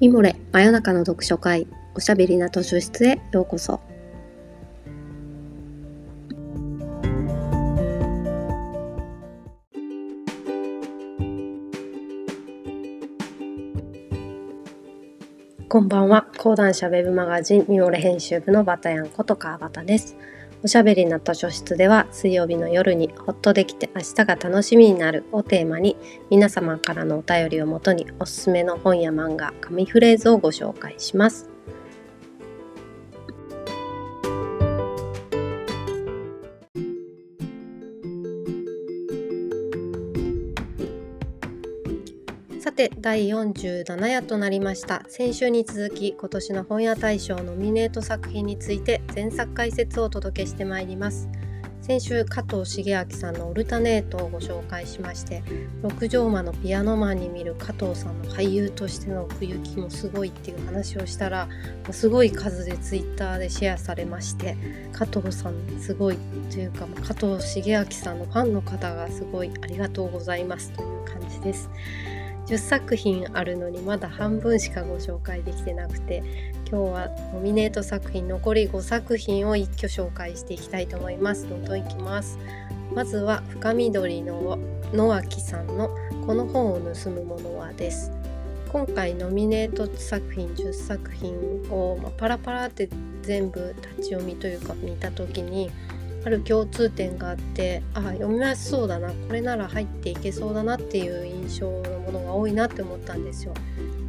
ミモレ真夜中の読書会おしゃべりな図書室へようこそ。こんばんは。講談社ウェブマガジンミモレ編集部のバタヤンこと川端です。おしゃべりな図書室では水曜日の夜にほっとできて明日が楽しみになるをテーマに皆様からのお便りをもとにおすすめの本や漫画、紙フレーズをご紹介します。て第47夜となりました先週に続き今年の本屋大賞ノミネート作品について前作解説をお届けしてまいります先週加藤茂明さんの「オルタネート」をご紹介しまして六畳間のピアノマンに見る加藤さんの俳優としての奥行きもすごいっていう話をしたらすごい数でツイッターでシェアされまして加藤さんすごいというか加藤茂明さんのファンの方がすごいありがとうございますという感じです。10作品あるのにまだ半分しかご紹介できてなくて今日はノミネート作品残り5作品を一挙紹介していきたいと思います。どんどんいきます。まずは深緑の野脇さんのこの本を盗むものはです。今回ノミネート作品10作品を、まパラパラって全部立ち読みというか見た時にある共通点があってあ読みやすそうだなこれなら入っていけそうだなっていう印象のものが多いなって思ったんですよ。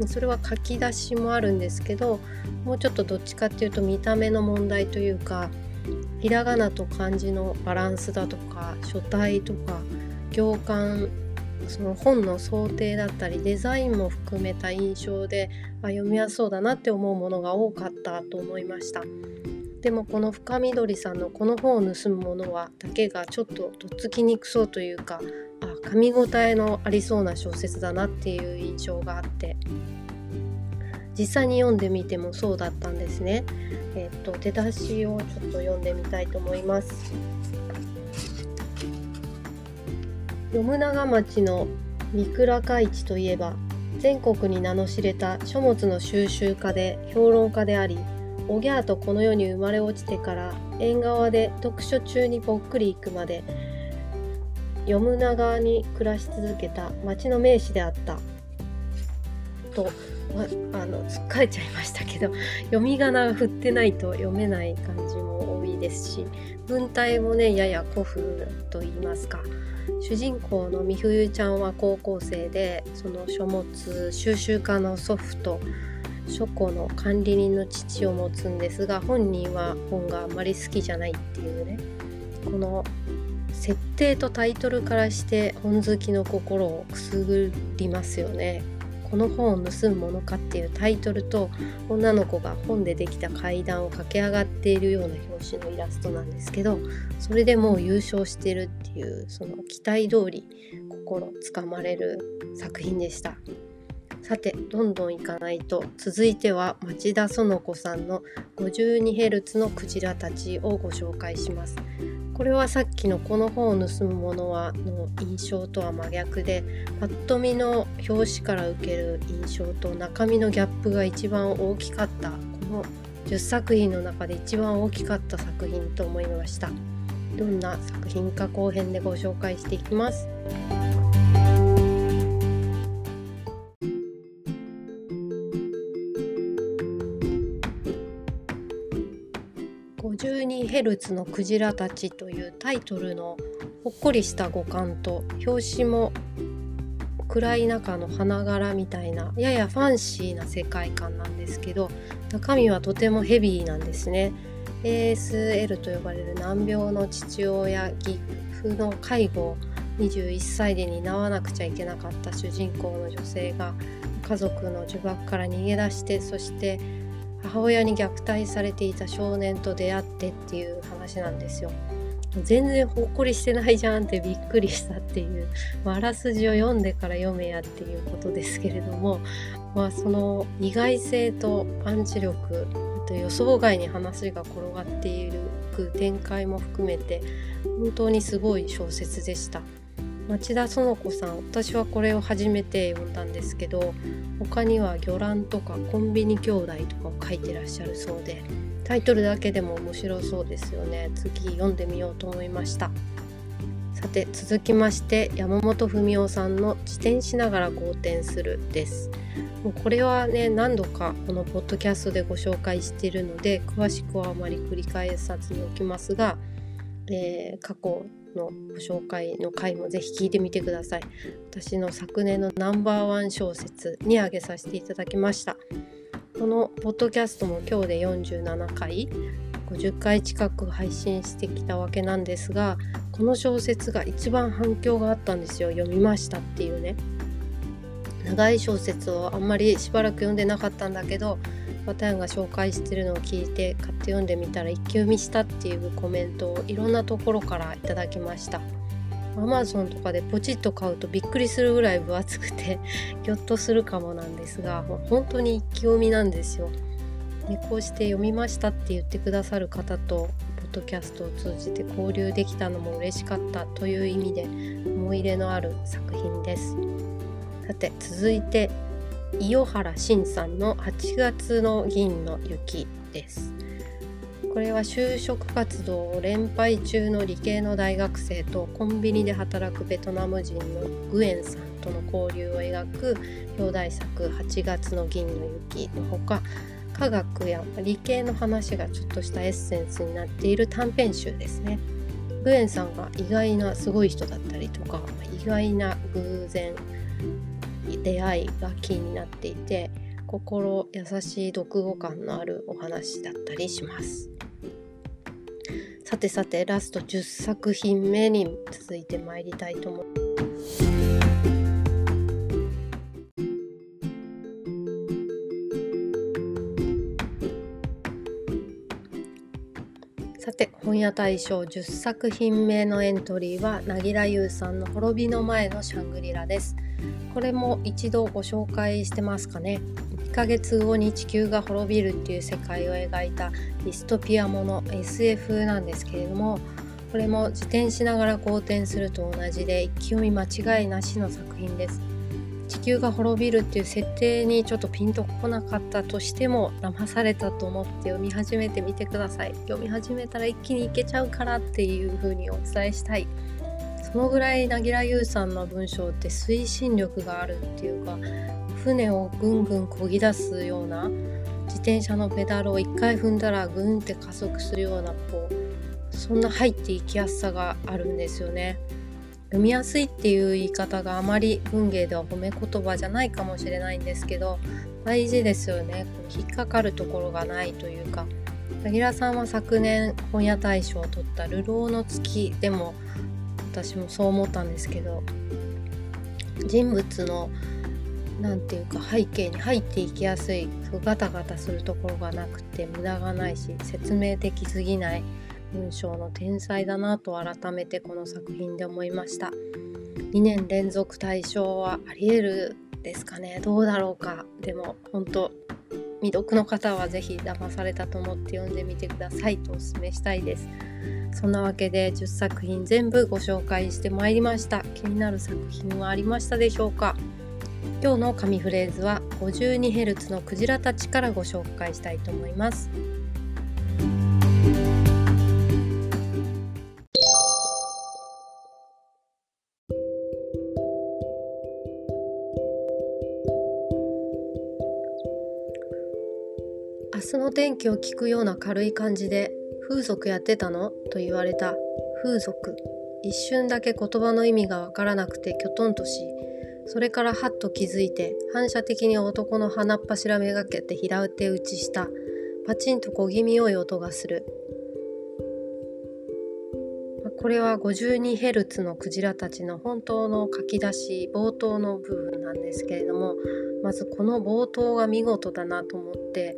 それは書き出しもあるんですけどもうちょっとどっちかっていうと見た目の問題というかひらがなと漢字のバランスだとか書体とか行間その本の想定だったりデザインも含めた印象であ読みやすそうだなって思うものが多かったと思いました。でもこの深緑さんのこの本を盗むものはだけがちょっととっつきにくそうというかあ噛み応えのありそうな小説だなっていう印象があって実際に読んでみてもそうだったんですね。えっと出だしをちょっと読んでみたいと思います。読長町の三倉海地といえば全国に名の知れた書物の収集家で評論家でありおぎゃーとこの世に生まれ落ちてから縁側で読書中にぽっくり行くまで読む長に暮らし続けた町の名士であった。とあのつっかえちゃいましたけど読み仮名が振ってないと読めない感じも多いですし文体もねやや古風と言いますか。主人公の美冬ちゃんは高校生でその書物収集家の祖父と書庫の管理人の父を持つんですが本人は本があまり好きじゃないっていうねこの設定とタイトルからして本好きの心をくすぐりますよね。この本を盗むものかっていうタイトルと女の子が本でできた階段を駆け上がっているような表紙のイラストなんですけどそれでもう優勝してるっていうその期待通り心つかまれる作品でした。さてどんどんいかないと続いては町田園子さんの 52Hz のクジラたちをご紹介しますこれはさっきのこの本を盗むものはの印象とは真逆でパッと見の表紙から受ける印象と中身のギャップが一番大きかったこの10作品の中で一番大きかった作品と思いましたどんな作品か後編でご紹介していきます。52Hz のクジラたちというタイトルのほっこりした五感と表紙も暗い中の花柄みたいなややファンシーな世界観なんですけど中身はとてもヘビーなんですね。ASL と呼ばれる難病の父親義父の介護を21歳で担わなくちゃいけなかった主人公の女性が家族の呪縛から逃げ出してそして母親に虐待されていた少年と出会ってっていう話なんですよ。全然ほっこりしてないじゃんってびっくりしたっていう、まあ、あらすじを読んでから読めやっていうことですけれども、まあ、その意外性とパンチ力と予想外に話が転がっている展開も含めて本当にすごい小説でした。町田園子さん私はこれを初めて読んだんですけど他には「魚卵」とか「コンビニ兄弟」とかを書いてらっしゃるそうでタイトルだけでも面白そうですよね。次読んでみようと思いました。さて続きまして山本文夫さんの「自転しながら好転する」です。もうこれはね何度かこのポッドキャストでご紹介しているので詳しくはあまり繰り返さずにおきますが、えー、過去のご紹介の回もぜひ聞いてみてください。私の昨年のナンバーワン小説に挙げさせていただきました。このポッドキャストも今日で47回50回近く配信してきたわけなんですがこの小説が一番反響があったんですよ。読みましたっていうね。長い小説をあんまりしばらく読んでなかったんだけどパタヤンが紹介してるのを聞いて買って読んでみたら一気読みしたっていうコメントをいろんなところからいただきました。アマゾンとかでポチッと買うとびっくりするぐらい分厚くてぎょっとするかもなんですが本当に一気読みなんですよ。でこうして読みましたって言ってくださる方とポッドキャストを通じて交流できたのも嬉しかったという意味で思い入れのある作品です。さて続いて伊予原慎さんの8月の銀の雪ですこれは就職活動を連敗中の理系の大学生とコンビニで働くベトナム人のグエンさんとの交流を描く表題作「8月の銀の雪」のほか科学や理系の話がちょっとしたエッセンスになっている短編集ですね。グエンさんが意外なすごい人だったりとか意外な偶然出会いがキーになっていて心優しい読後感のあるお話だったりしますさてさてラスト10作品目に続いてまいりたいと思いますさて本屋大賞10作品目のエントリーは凪良優さんの「滅びの前のシャングリラ」です。これも一度ご紹介してますかね。1ヶ月後に地球が滅びるっていう世界を描いたディストピアもの SF なんですけれどもこれも自転しながら好転すると同じで一気読み間違いなしの作品です。地球が滅びるっていう設定にちょっとピンとこなかったとしても騙されたと思って読み始めてみてください。読み始めたら一気にいけちゃうからっていう風にお伝えしたい。そのぐらい凪良優さんの文章って推進力があるっていうか船をぐんぐんこぎ出すような自転車のペダルを1回踏んだらグンって加速するようなこうそんな入っていきやすさがあるんですよね。読みやすいっていう言い方があまり文芸では褒め言葉じゃないかもしれないんですけど大事ですよね引っかかるところがないというか柳楽さんは昨年本屋大賞を取った「流浪の月」でも私もそう思ったんですけど人物の何て言うか背景に入っていきやすいガタガタするところがなくて無駄がないし説明的すぎない文章の天才だなと改めてこの作品で思いました。2年連続大賞はありえるですかね。どうだろうか。でも本当未読の方は是非騙されたと思って読んでみてくださいとお勧めしたいです。そんなわけで10作品全部ご紹介してまいりました。気になる作品はありましたでしょうか？今日の紙フレーズは 52Hz のクジラたちからご紹介したいと思います。明日の天気を聞くような軽い感じで風俗やってたの？と言われた。風俗。一瞬だけ言葉の意味がわからなくてきょとんとしそれからはっと気づいて反射的に男の鼻っ柱めがけて平手打ちした。パチンと小気味良い音がする。これは 52Hz のクジラたちの本当の書き出し冒頭の部分なんですけれどもまずこの冒頭が見事だなと思って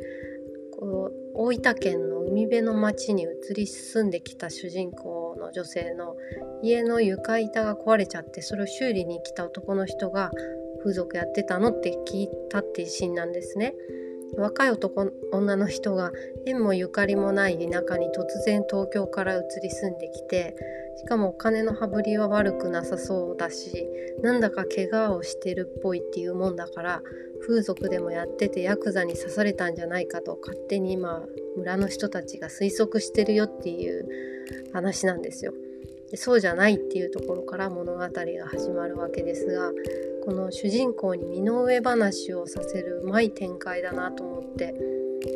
大分県の海辺の町に移り住んできた主人公の女性の家の床板が壊れちゃってそれを修理に来た男の人が風俗やってたのって聞いたっていうシーンなんですね。若い男女の人が縁もゆかりもない田舎に突然東京から移り住んできてしかもお金の羽振りは悪くなさそうだしなんだか怪我をしてるっぽいっていうもんだから風俗でもやっててヤクザに刺されたんじゃないかと勝手に今村の人たちが推測してるよっていう話なんですよ。そうじゃないっていうところから物語が始まるわけですがこの主人公に身の上話をさせるうまい展開だなと思って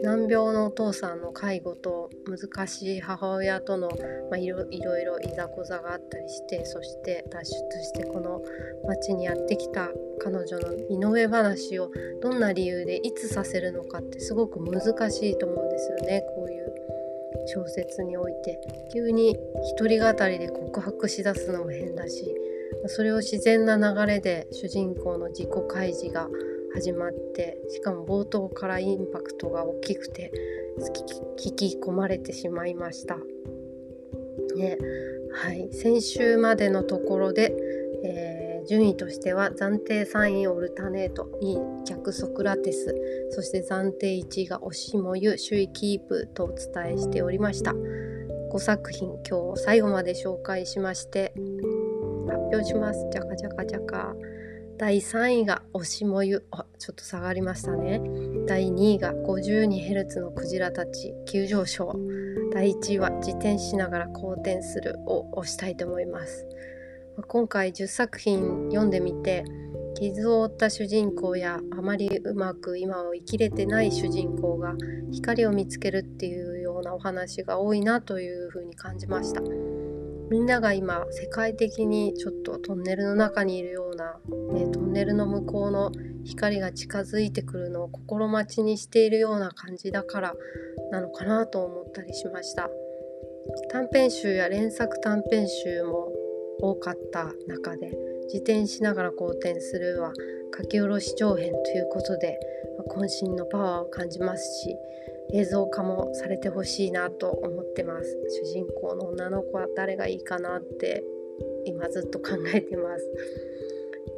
難病のお父さんの介護と難しい母親との、まあ、いろいろいざこざがあったりしてそして脱出してこの町にやってきた彼女の身の上話をどんな理由でいつさせるのかってすごく難しいと思うんですよね。こういう小説において。急に一人語りで告白しだすのも変だしそれを自然な流れで主人公の自己開示が始まってしかも冒頭からインパクトが大きくて聞き込まれてしまいました。ねはい、先週までのところで、えー、順位としては暫定3位オルタネート2位逆ソクラテスそして暫定1位が押しもゆ首位キープとお伝えしておりました。5作品今日最後まで紹介しまして発表します。じゃかじゃかじゃか第3位が押しもゆあちょっと下がりましたね。第2位が 52Hz のクジラたち急上昇。第1位は自転しながら好転するを押したいと思います。今回10作品読んでみて傷を負った主人公やあまりうまく今を生きれてない主人公が光を見つけるっていうようなお話が多いなというふうに感じました。みんなが今世界的にちょっとトンネルの中にいるような、ね、トンネルの向こうの光が近づいてくるのを心待ちにしているような感じだからなのかなと思ったりしました。短編集や連作短編集も多かった中で自転しながら好転するは書き下ろし長編ということで渾身のパワーを感じますし映像化もされてほしいなと思ってます。主人公の女の子は誰がいいかなって今ずっと考えてます。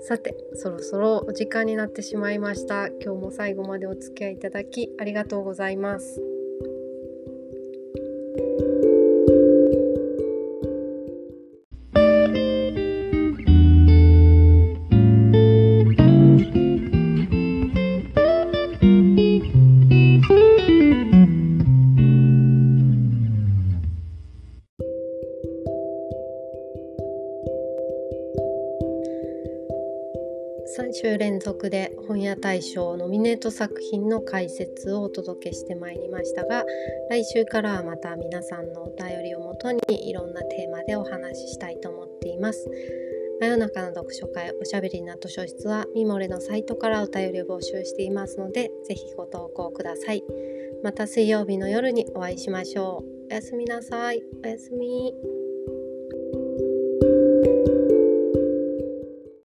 さてそろそろお時間になってしまいました。今日も最後までお付き合いいただきありがとうございます。大賞ノミネート作品の解説をお届けしてまいりましたが来週からはまた皆さんのお便りをもとにいろんなテーマでお話ししたいと思っています。真夜中の読書会おしゃべりな図書室はミモレのサイトからお便りを募集していますのでぜひご投稿ください。また水曜日の夜にお会いしましょう。おやすみなさい。おやすみ。